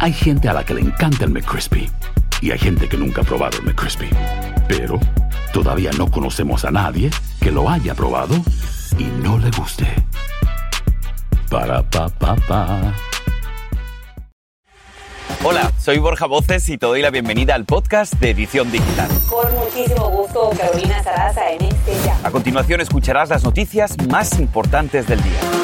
Hay gente a la que le encanta el McCrispy y hay gente que nunca ha probado el McCrispy. Pero todavía no conocemos a nadie que lo haya probado y no le guste. Para pa pa pa. Hola, soy Borja Voces y te doy la bienvenida al podcast de Edición Digital. Con muchísimo gusto, Carolina Sarasa en este ya. A continuación escucharás las noticias más importantes del día.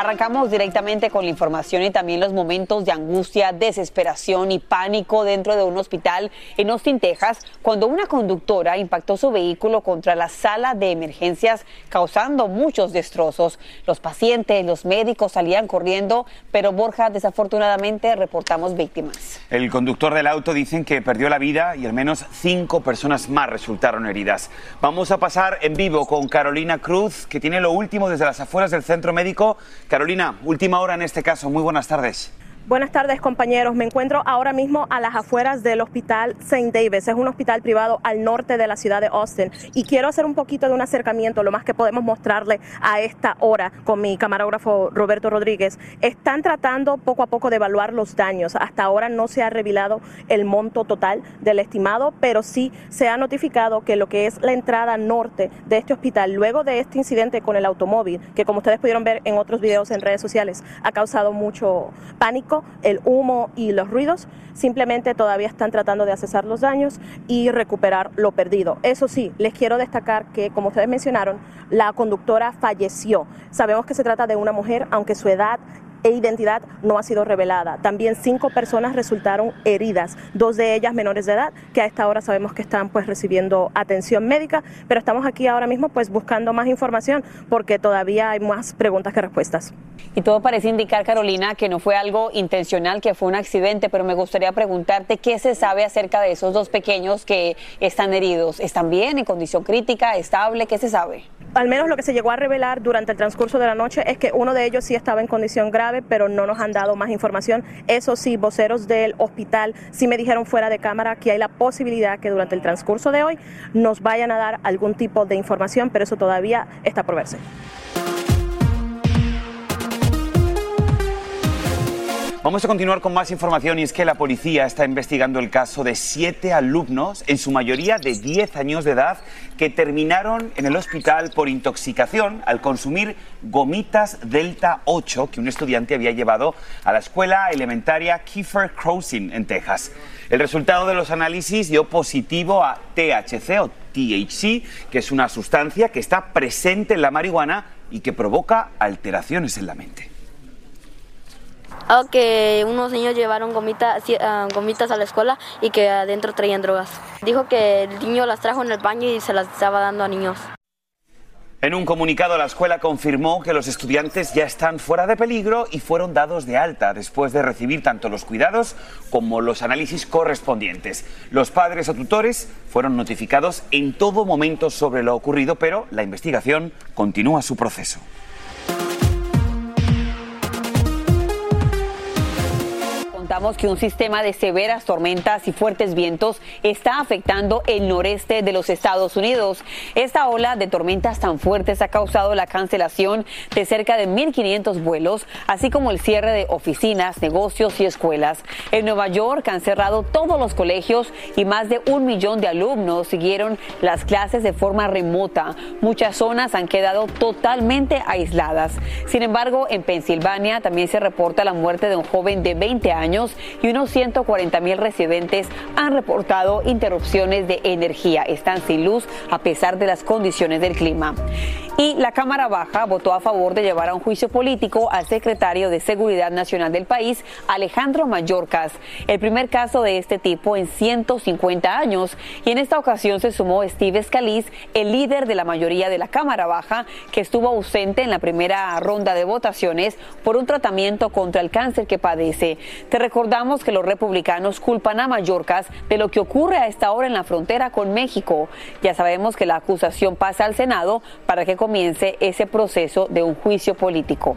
Arrancamos directamente con la información y también los momentos de angustia, desesperación y pánico dentro de un hospital en Austin, Texas, cuando una conductora impactó su vehículo contra la sala de emergencias, causando muchos destrozos. Los pacientes, los médicos salían corriendo, pero Borja, desafortunadamente, reportamos víctimas. El conductor del auto dicen que perdió la vida y al menos cinco personas más resultaron heridas. Vamos a pasar en vivo con Carolina Cruz, que tiene lo último desde las afueras del centro médico. Carolina, última hora en este caso. Muy buenas tardes. Buenas tardes compañeros, me encuentro ahora mismo a las afueras del hospital St. Davis, es un hospital privado al norte de la ciudad de Austin y quiero hacer un poquito de un acercamiento, lo más que podemos mostrarle a esta hora con mi camarógrafo Roberto Rodríguez. Están tratando poco a poco de evaluar los daños, hasta ahora no se ha revelado el monto total del estimado, pero sí se ha notificado que lo que es la entrada norte de este hospital, luego de este incidente con el automóvil, que como ustedes pudieron ver en otros videos en redes sociales, ha causado mucho pánico el humo y los ruidos, simplemente todavía están tratando de accesar los daños y recuperar lo perdido. Eso sí, les quiero destacar que, como ustedes mencionaron, la conductora falleció. Sabemos que se trata de una mujer, aunque su edad e identidad no ha sido revelada. También cinco personas resultaron heridas, dos de ellas menores de edad, que a esta hora sabemos que están pues recibiendo atención médica, pero estamos aquí ahora mismo pues buscando más información porque todavía hay más preguntas que respuestas. Y todo parece indicar, Carolina, que no fue algo intencional, que fue un accidente, pero me gustaría preguntarte qué se sabe acerca de esos dos pequeños que están heridos. ¿Están bien, en condición crítica, estable? ¿Qué se sabe? Al menos lo que se llegó a revelar durante el transcurso de la noche es que uno de ellos sí estaba en condición grave pero no nos han dado más información. Eso sí, voceros del hospital sí me dijeron fuera de cámara que hay la posibilidad que durante el transcurso de hoy nos vayan a dar algún tipo de información, pero eso todavía está por verse. Vamos a continuar con más información y es que la policía está investigando el caso de siete alumnos, en su mayoría de 10 años de edad, que terminaron en el hospital por intoxicación al consumir gomitas Delta 8 que un estudiante había llevado a la escuela elementaria Kiefer Crossing en Texas. El resultado de los análisis dio positivo a THC o THC, que es una sustancia que está presente en la marihuana y que provoca alteraciones en la mente que unos niños llevaron gomitas, ah, gomitas a la escuela y que adentro traían drogas. Dijo que el niño las trajo en el baño y se las estaba dando a niños. En un comunicado, la escuela confirmó que los estudiantes ya están fuera de peligro y fueron dados de alta después de recibir tanto los cuidados como los análisis correspondientes. Los padres o tutores fueron notificados en todo momento sobre lo ocurrido, pero la investigación continúa su proceso. Que un sistema de severas tormentas y fuertes vientos está afectando el noreste de los Estados Unidos. Esta ola de tormentas tan fuertes ha causado la cancelación de cerca de 1.500 vuelos, así como el cierre de oficinas, negocios y escuelas. En Nueva York han cerrado todos los colegios y más de un millón de alumnos siguieron las clases de forma remota. Muchas zonas han quedado totalmente aisladas. Sin embargo, en Pensilvania también se reporta la muerte de un joven de 20 años y unos 140 mil residentes han reportado interrupciones de energía. Están sin luz a pesar de las condiciones del clima. Y la Cámara Baja votó a favor de llevar a un juicio político al secretario de Seguridad Nacional del país, Alejandro Mayorkas, el primer caso de este tipo en 150 años. Y en esta ocasión se sumó Steve Scalise, el líder de la mayoría de la Cámara Baja, que estuvo ausente en la primera ronda de votaciones por un tratamiento contra el cáncer que padece. Te recordamos que los republicanos culpan a Mayorkas de lo que ocurre a esta hora en la frontera con México. Ya sabemos que la acusación pasa al Senado para que comience ese proceso de un juicio político.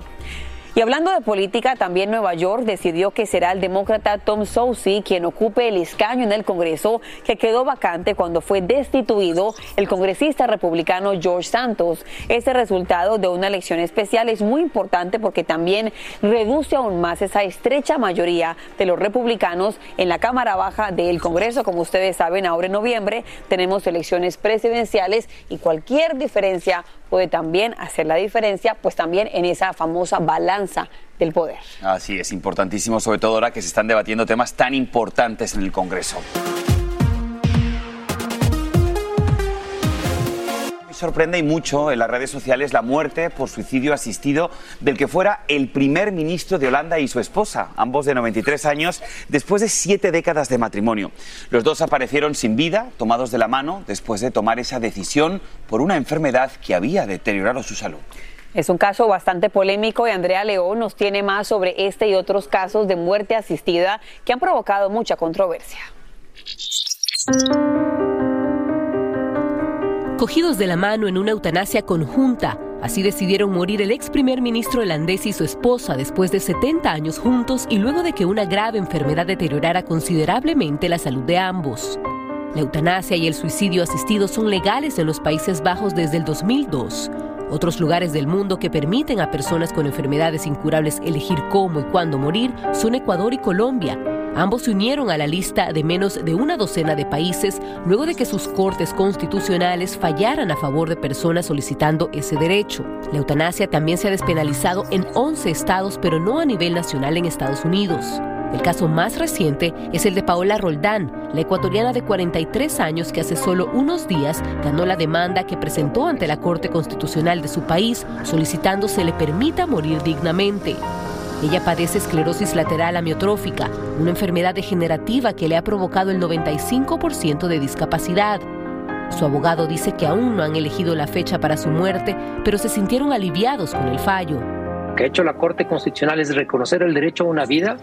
Y hablando de política, también Nueva York decidió que será el demócrata Tom Soucy quien ocupe el escaño en el Congreso que quedó vacante cuando fue destituido el congresista republicano George Santos. Este resultado de una elección especial es muy importante porque también reduce aún más esa estrecha mayoría de los republicanos en la Cámara Baja del Congreso. Como ustedes saben, ahora en noviembre tenemos elecciones presidenciales y cualquier diferencia puede también hacer la diferencia, pues también en esa famosa balanza del poder. Así es, importantísimo, sobre todo ahora que se están debatiendo temas tan importantes en el Congreso. sorprende y mucho en las redes sociales la muerte por suicidio asistido del que fuera el primer ministro de Holanda y su esposa, ambos de 93 años, después de siete décadas de matrimonio. Los dos aparecieron sin vida, tomados de la mano, después de tomar esa decisión por una enfermedad que había deteriorado su salud. Es un caso bastante polémico y Andrea León nos tiene más sobre este y otros casos de muerte asistida que han provocado mucha controversia. Cogidos de la mano en una eutanasia conjunta, así decidieron morir el ex primer ministro holandés y su esposa después de 70 años juntos y luego de que una grave enfermedad deteriorara considerablemente la salud de ambos. La eutanasia y el suicidio asistido son legales en los Países Bajos desde el 2002. Otros lugares del mundo que permiten a personas con enfermedades incurables elegir cómo y cuándo morir son Ecuador y Colombia, Ambos se unieron a la lista de menos de una docena de países luego de que sus cortes constitucionales fallaran a favor de personas solicitando ese derecho. La eutanasia también se ha despenalizado en 11 estados, pero no a nivel nacional en Estados Unidos. El caso más reciente es el de Paola Roldán, la ecuatoriana de 43 años que hace solo unos días ganó la demanda que presentó ante la Corte Constitucional de su país solicitando se le permita morir dignamente. Ella padece esclerosis lateral amiotrófica, una enfermedad degenerativa que le ha provocado el 95% de discapacidad. Su abogado dice que aún no han elegido la fecha para su muerte, pero se sintieron aliviados con el fallo. Lo que ha hecho la Corte Constitucional es reconocer el derecho a una vida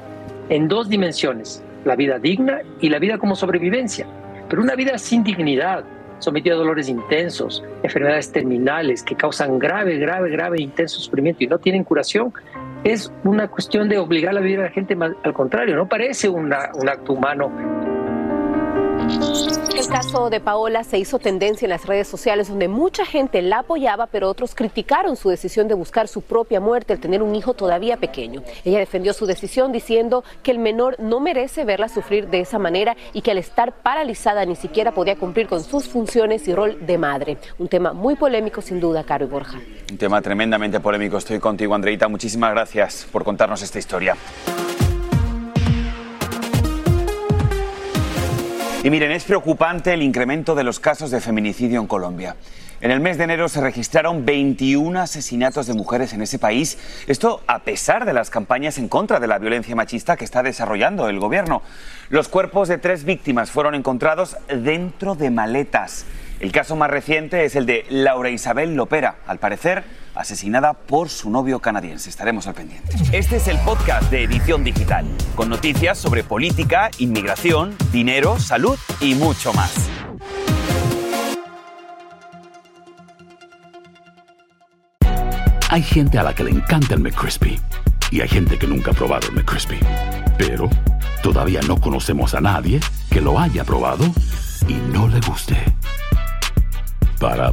en dos dimensiones, la vida digna y la vida como sobrevivencia, pero una vida sin dignidad, sometida a dolores intensos, enfermedades terminales que causan grave, grave, grave intenso sufrimiento y no tienen curación, es una cuestión de obligar a vivir a la gente, al contrario, no parece un acto humano. El caso de Paola se hizo tendencia en las redes sociales donde mucha gente la apoyaba, pero otros criticaron su decisión de buscar su propia muerte al tener un hijo todavía pequeño. Ella defendió su decisión diciendo que el menor no merece verla sufrir de esa manera y que al estar paralizada ni siquiera podía cumplir con sus funciones y rol de madre. Un tema muy polémico sin duda, Caro y Borja. Un tema tremendamente polémico. Estoy contigo, Andreita. Muchísimas gracias por contarnos esta historia. Y miren, es preocupante el incremento de los casos de feminicidio en Colombia. En el mes de enero se registraron 21 asesinatos de mujeres en ese país. Esto a pesar de las campañas en contra de la violencia machista que está desarrollando el gobierno. Los cuerpos de tres víctimas fueron encontrados dentro de maletas. El caso más reciente es el de Laura Isabel Lopera, al parecer asesinada por su novio canadiense. Estaremos al pendiente. Este es el podcast de Edición Digital, con noticias sobre política, inmigración, dinero, salud y mucho más. Hay gente a la que le encanta el McCrispy y hay gente que nunca ha probado el McCrispy. Pero todavía no conocemos a nadie que lo haya probado y no le guste. Para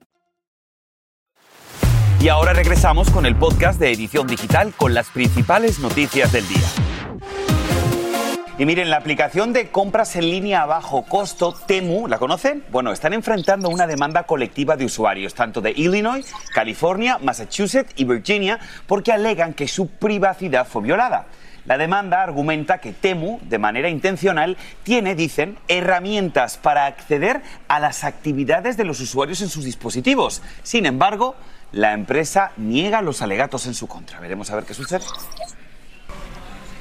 Y ahora regresamos con el podcast de Edición Digital con las principales noticias del día. Y miren, la aplicación de compras en línea a bajo costo, Temu, ¿la conocen? Bueno, están enfrentando una demanda colectiva de usuarios, tanto de Illinois, California, Massachusetts y Virginia, porque alegan que su privacidad fue violada. La demanda argumenta que Temu, de manera intencional, tiene, dicen, herramientas para acceder a las actividades de los usuarios en sus dispositivos. Sin embargo, la empresa niega los alegatos en su contra. Veremos a ver qué sucede.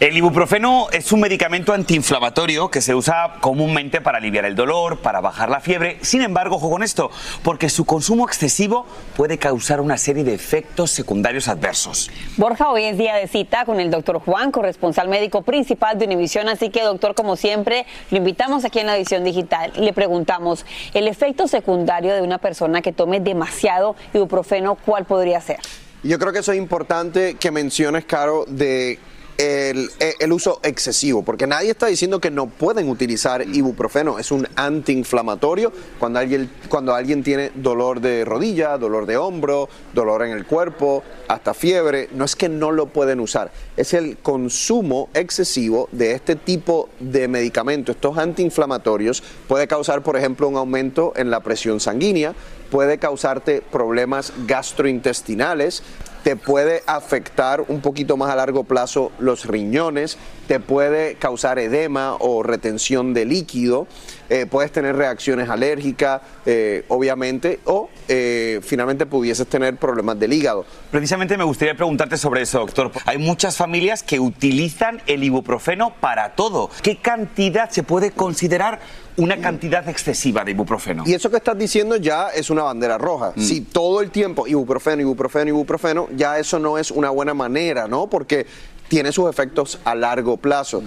El ibuprofeno es un medicamento antiinflamatorio que se usa comúnmente para aliviar el dolor, para bajar la fiebre. Sin embargo, ojo con esto, porque su consumo excesivo puede causar una serie de efectos secundarios adversos. Borja, hoy es día de cita con el doctor Juan, corresponsal médico principal de Univisión. Así que, doctor, como siempre, lo invitamos aquí en la edición digital y le preguntamos, el efecto secundario de una persona que tome demasiado ibuprofeno, ¿cuál podría ser? Yo creo que eso es importante que menciones, Caro, de el, uso excesivo, porque nadie está diciendo que no pueden utilizar ibuprofeno, es un antiinflamatorio cuando alguien, cuando alguien tiene dolor de rodilla, dolor de hombro, dolor en el cuerpo, hasta fiebre, no es que no lo pueden usar, es el consumo excesivo de este tipo de medicamentos, estos antiinflamatorios, puede causar, por ejemplo, un aumento en la presión sanguínea, puede causarte problemas gastrointestinales, te puede afectar un poquito más a largo plazo los riñones, te puede causar edema o retención de líquido, eh, puedes tener reacciones alérgicas, eh, obviamente, o eh, finalmente pudieses tener problemas del hígado. Precisamente me gustaría preguntarte sobre eso, doctor. Hay muchas familias que utilizan el ibuprofeno para todo. ¿Qué cantidad se puede considerar una cantidad excesiva de ibuprofeno. Y eso que estás diciendo ya es una bandera roja. Mm. Si todo el tiempo ibuprofeno, ibuprofeno, ibuprofeno, ya eso no es una buena manera, ¿no? Porque tiene sus efectos a largo plazo.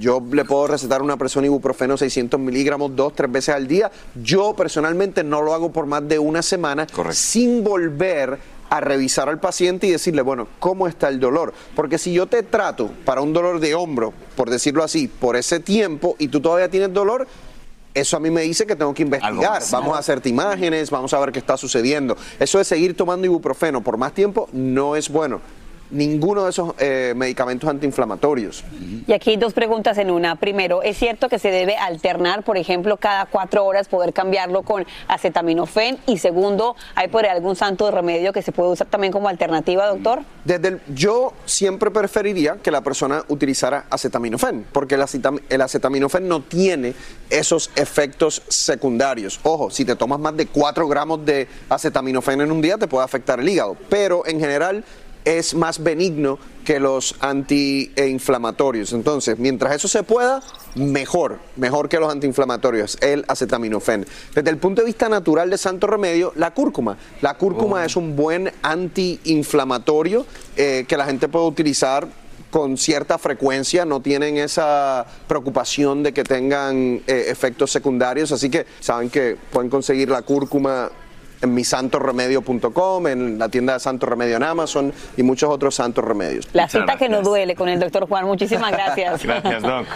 Yo le puedo recetar a una persona ibuprofeno 600 miligramos dos, tres veces al día. Yo personalmente no lo hago por más de una semana sin volver a revisar al paciente y decirle, bueno, ¿cómo está el dolor? Porque si yo te trato para un dolor de hombro, por decirlo así, por ese tiempo y tú todavía tienes dolor, eso a mí me dice que tengo que investigar. Vamos a hacerte imágenes, vamos a ver qué está sucediendo. Eso de seguir tomando ibuprofeno por más tiempo no es bueno ninguno de esos eh, medicamentos antiinflamatorios. Y aquí hay dos preguntas en una. Primero, ¿es cierto que se debe alternar, por ejemplo, cada cuatro horas poder cambiarlo con acetaminofén? Y segundo, ¿hay por ahí algún santo remedio que se puede usar también como alternativa, doctor? Desde el, yo siempre preferiría que la persona utilizara acetaminofén, porque el, el acetaminofén no tiene esos efectos secundarios. Ojo, si te tomas más de 4 gramos de acetaminofén en un día, te puede afectar el hígado, pero en general es más benigno que los antiinflamatorios. Entonces, mientras eso se pueda, mejor, mejor que los antiinflamatorios, el acetaminofén. Desde el punto de vista natural de santo remedio, la cúrcuma. La cúrcuma oh. es un buen antiinflamatorio eh, que la gente puede utilizar con cierta frecuencia, no tienen esa preocupación de que tengan eh, efectos secundarios, así que saben que pueden conseguir la cúrcuma en misantoremedio.com, en la tienda de Santo Remedio en Amazon y muchos otros santos remedios. La cita que no duele con el doctor Juan. Muchísimas gracias. gracias, Doc.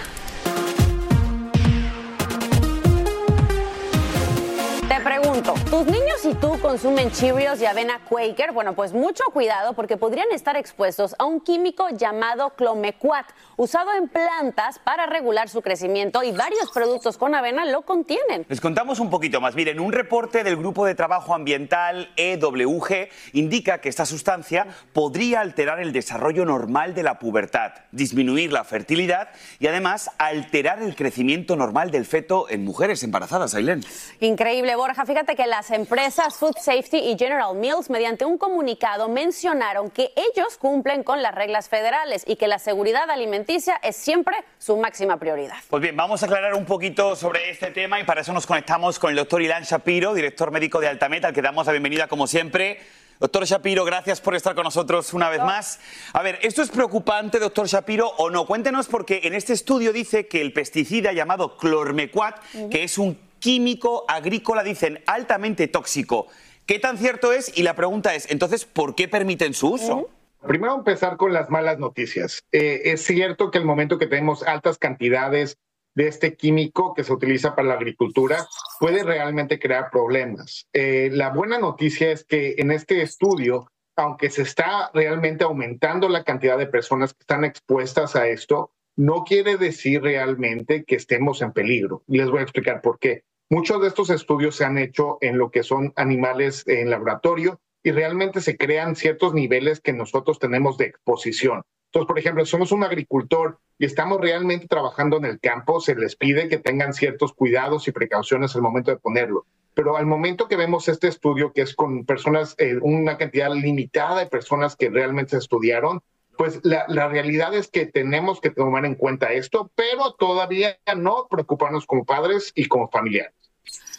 ¿Tus niños y tú consumen Cheerios y avena Quaker? Bueno, pues mucho cuidado porque podrían estar expuestos a un químico llamado clomequat, usado en plantas para regular su crecimiento y varios productos con avena lo contienen. Les contamos un poquito más. Miren, un reporte del Grupo de Trabajo Ambiental EWG indica que esta sustancia podría alterar el desarrollo normal de la pubertad, disminuir la fertilidad y además alterar el crecimiento normal del feto en mujeres embarazadas, Ailén. Increíble, Borja. Fíjate que las empresas Food Safety y General Mills, mediante un comunicado, mencionaron que ellos cumplen con las reglas federales y que la seguridad alimenticia es siempre su máxima prioridad. Pues bien, vamos a aclarar un poquito sobre este tema y para eso nos conectamos con el doctor Ilan Shapiro, director médico de Altamet, al que damos la bienvenida como siempre. Doctor Shapiro, gracias por estar con nosotros una vez más. A ver, ¿esto es preocupante, doctor Shapiro, o no? Cuéntenos porque en este estudio dice que el pesticida llamado clormequat, que es un químico agrícola, dicen, altamente tóxico. ¿Qué tan cierto es? Y la pregunta es, entonces, ¿por qué permiten su uso? Primero empezar con las malas noticias. Eh, es cierto que el momento que tenemos altas cantidades de este químico que se utiliza para la agricultura puede realmente crear problemas. Eh, la buena noticia es que en este estudio, aunque se está realmente aumentando la cantidad de personas que están expuestas a esto, no quiere decir realmente que estemos en peligro. Les voy a explicar por qué. Muchos de estos estudios se han hecho en lo que son animales en laboratorio y realmente se crean ciertos niveles que nosotros tenemos de exposición. Entonces, por ejemplo, si somos un agricultor y estamos realmente trabajando en el campo, se les pide que tengan ciertos cuidados y precauciones al momento de ponerlo. pero al momento que vemos este estudio, que es con personas, eh, una cantidad limitada de personas que realmente estudiaron, pues la, la, realidad es que tenemos que tomar en cuenta esto, pero todavía no preocuparnos como padres y como familiares.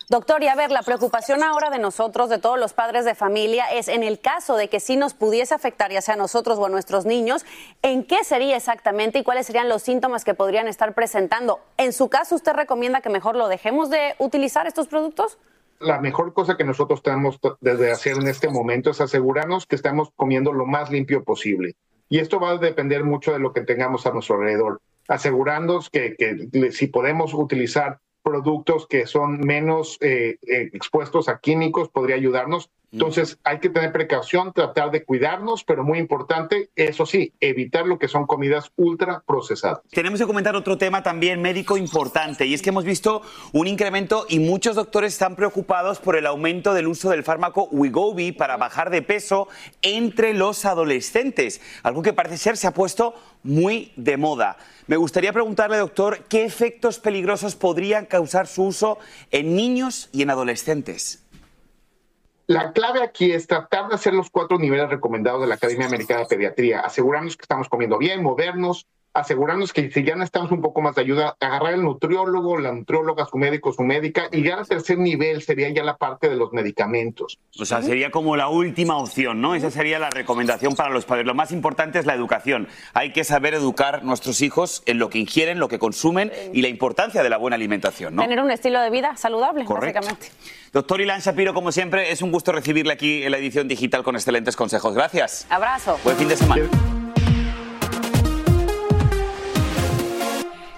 Doctor, y a ver, la preocupación ahora de nosotros, de todos los padres de familia, es en el caso de que sí nos pudiese afectar, ya sea a nosotros o a nuestros niños, ¿en qué sería exactamente y cuáles serían los síntomas que podrían estar presentando? En su caso, ¿usted recomienda que mejor lo dejemos de utilizar estos productos? La mejor cosa que nosotros tenemos de hacer en este momento es asegurarnos que estamos comiendo lo más limpio posible. Y esto va a depender mucho de lo que tengamos a nuestro alrededor. Asegurándonos que, si podemos utilizar productos que son menos eh, eh, expuestos a químicos podría ayudarnos. Entonces hay que tener precaución, tratar de cuidarnos, pero muy importante, eso sí, evitar lo que son comidas ultra procesadas. Tenemos que comentar otro tema también médico importante y es que hemos visto un incremento y muchos doctores están preocupados por el aumento del uso del fármaco Wegovy para bajar de peso entre los adolescentes, algo que parece ser se ha puesto muy de moda. Me gustaría preguntarle, doctor, ¿qué efectos peligrosos podrían causar su uso en niños y en adolescentes? La clave aquí es tratar de hacer los cuatro niveles recomendados de la Academia Americana de Pediatría, asegurarnos que estamos comiendo bien, movernos, asegurarnos que si ya necesitamos un poco más de ayuda, agarrar el nutriólogo, la nutrióloga, su médico, su médica, y ya al tercer nivel sería ya la parte de los medicamentos. O sea, sería como la última opción, ¿no? Esa sería la recomendación para los padres. Lo más importante es la educación. Hay que saber educar a nuestros hijos en lo que ingieren, lo que consumen y la importancia de la buena alimentación, ¿no? Tener un estilo de vida saludable, básicamente. Doctor Ilan Shapiro, como siempre, es un gusto recibirle aquí en la edición digital con excelentes consejos. Gracias. Abrazo. Buen fin de semana.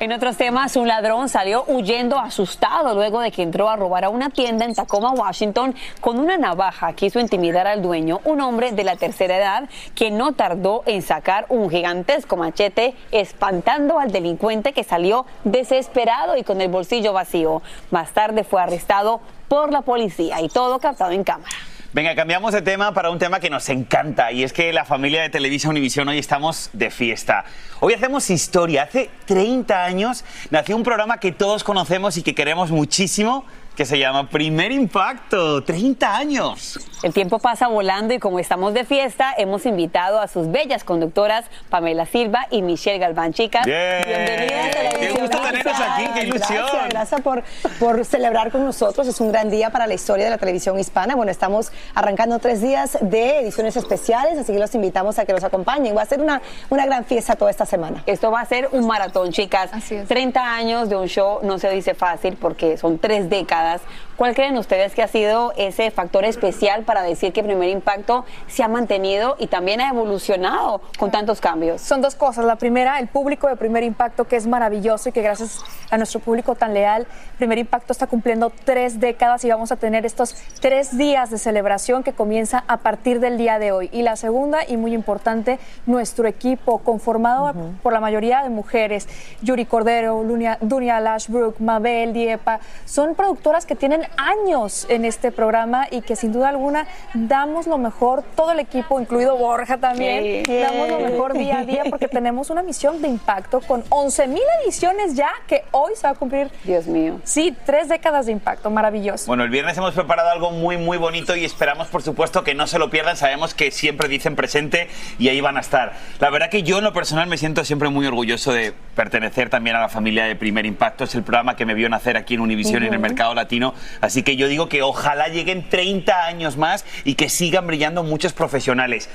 En otros temas, un ladrón salió huyendo asustado luego de que entró a robar a una tienda en Tacoma, Washington, con una navaja. Quiso intimidar al dueño, un hombre de la tercera edad, que no tardó en sacar un gigantesco machete, espantando al delincuente que salió desesperado y con el bolsillo vacío. Más tarde fue arrestado por la policía y todo captado en cámara. Venga, cambiamos de tema para un tema que nos encanta y es que la familia de Televisa Univisión hoy estamos de fiesta. Hoy hacemos historia. Hace 30 años nació un programa que todos conocemos y que queremos muchísimo, que se llama Primer Impacto, 30 años. El tiempo pasa volando y como estamos de fiesta, hemos invitado a sus bellas conductoras Pamela Silva y Michelle Galván. Chicas, bienvenidas a la Qué gusto tenerlas aquí, qué ilusión. Gracias, gracias por, por celebrar con nosotros. Es un gran día para la historia de la televisión hispana. Bueno, estamos arrancando tres días de ediciones especiales, así que los invitamos a que nos acompañen. Va a ser una, una gran fiesta toda esta semana. Esto va a ser un maratón, chicas. Así es. 30 años de un show no se dice fácil porque son tres décadas. destacadas ¿Cuál creen ustedes que ha sido ese factor especial para decir que Primer Impacto se ha mantenido y también ha evolucionado con tantos cambios? Son dos cosas. La primera, el público de Primer Impacto, que es maravilloso y que gracias a nuestro público tan leal, Primer Impacto está cumpliendo tres décadas y vamos a tener estos tres días de celebración que comienza a partir del día de hoy. Y la segunda, y muy importante, nuestro equipo conformado por la mayoría de mujeres, Yuri Cordero, Lunia, Dunia Lashbrook, Mabel Diepa, son productoras que tienen años en este programa y que sin duda alguna damos lo mejor, todo el equipo, incluido Borja también, Sí. damos lo mejor día a día porque tenemos una misión de impacto con 11 mil ediciones ya que hoy se va a cumplir. Dios mío. Sí, tres décadas de impacto, maravilloso. Bueno, el viernes hemos preparado algo muy, muy bonito y esperamos, por supuesto, que no se lo pierdan. Sabemos que siempre dicen presente y ahí van a estar. La verdad que yo, en lo personal, me siento siempre muy orgulloso de pertenecer también a la familia de Primer Impacto. Es el programa que me vio nacer aquí en Univisión, en el mercado latino. Así que yo digo que ojalá lleguen 30 años más y que sigan brillando muchos profesionales.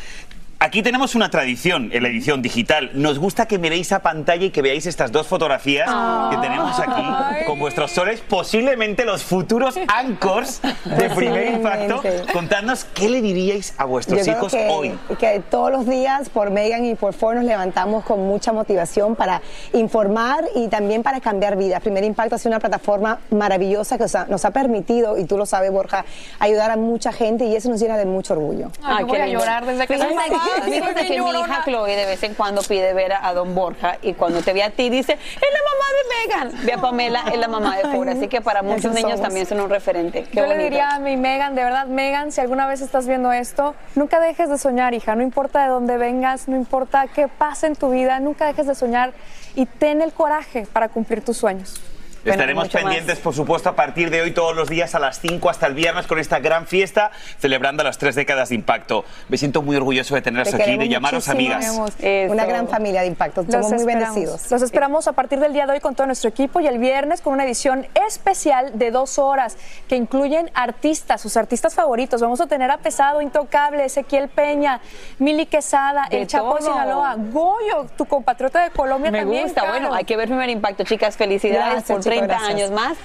Aquí tenemos una tradición en la edición digital. Nos gusta que miréis a pantalla y que veáis estas dos fotografías que tenemos aquí con vuestros soles, posiblemente los futuros anchors de primer impacto. Contadnos qué le diríais a vuestros Yo creo hijos que, hoy. que todos los días por Megan y por Ford nos levantamos con mucha motivación para informar y también para cambiar vidas. Primer Impacto ha sido una plataforma maravillosa que nos ha, nos ha permitido, y tú lo sabes, Borja, ayudar a mucha gente y eso nos llena de mucho orgullo. Ay, yo voy a llorar desde que Fíjate soy mamá, que- mi hija Chloe de vez en cuando pide ver a, don Borja y cuando te ve a ti dice, es la mamá de Megan. Ve a Pamela, es la mamá de Ford. Así que para muchos niños somos. también son un referente. Qué Yo le diría a mi Megan, de verdad, Megan, si alguna vez estás viendo esto, nunca dejes de soñar, hija. No importa de dónde vengas, no importa qué pase en tu vida, nunca dejes de soñar y ten el coraje para cumplir tus sueños. Estaremos más. pendientes, por supuesto, a partir de hoy, todos los días a las 5 hasta el viernes con esta gran fiesta, celebrando las tres décadas de impacto. Me siento muy orgulloso de teneros Te aquí, de llamaros amigas. Eso. Una gran familia de impacto. Los Somos muy esperamos. bendecidos. Los esperamos a partir del día de hoy con todo nuestro equipo y el viernes con una edición especial de dos horas que incluyen artistas, sus artistas favoritos. Vamos a tener a Pesado, Intocable, Ezequiel Peña, Mili Quesada, De El Chapo. Sinaloa, Goyo, tu compatriota de Colombia Me también. gusta. Caro. Bueno, hay que ver primer impacto, chicas. Felicidades Gracias, por 30 gracias. años más.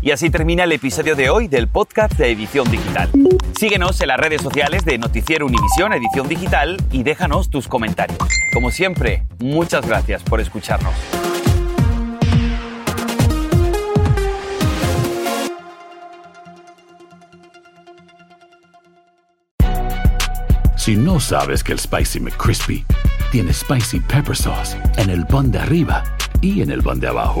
Y así termina el episodio de hoy del podcast de Edición Digital. Síguenos en las redes sociales de Noticiero Univisión Edición Digital y déjanos tus comentarios. Como siempre, muchas gracias por escucharnos. Si no sabes que el Spicy McCrispy tiene Spicy Pepper Sauce en el pan de arriba y en el pan de abajo,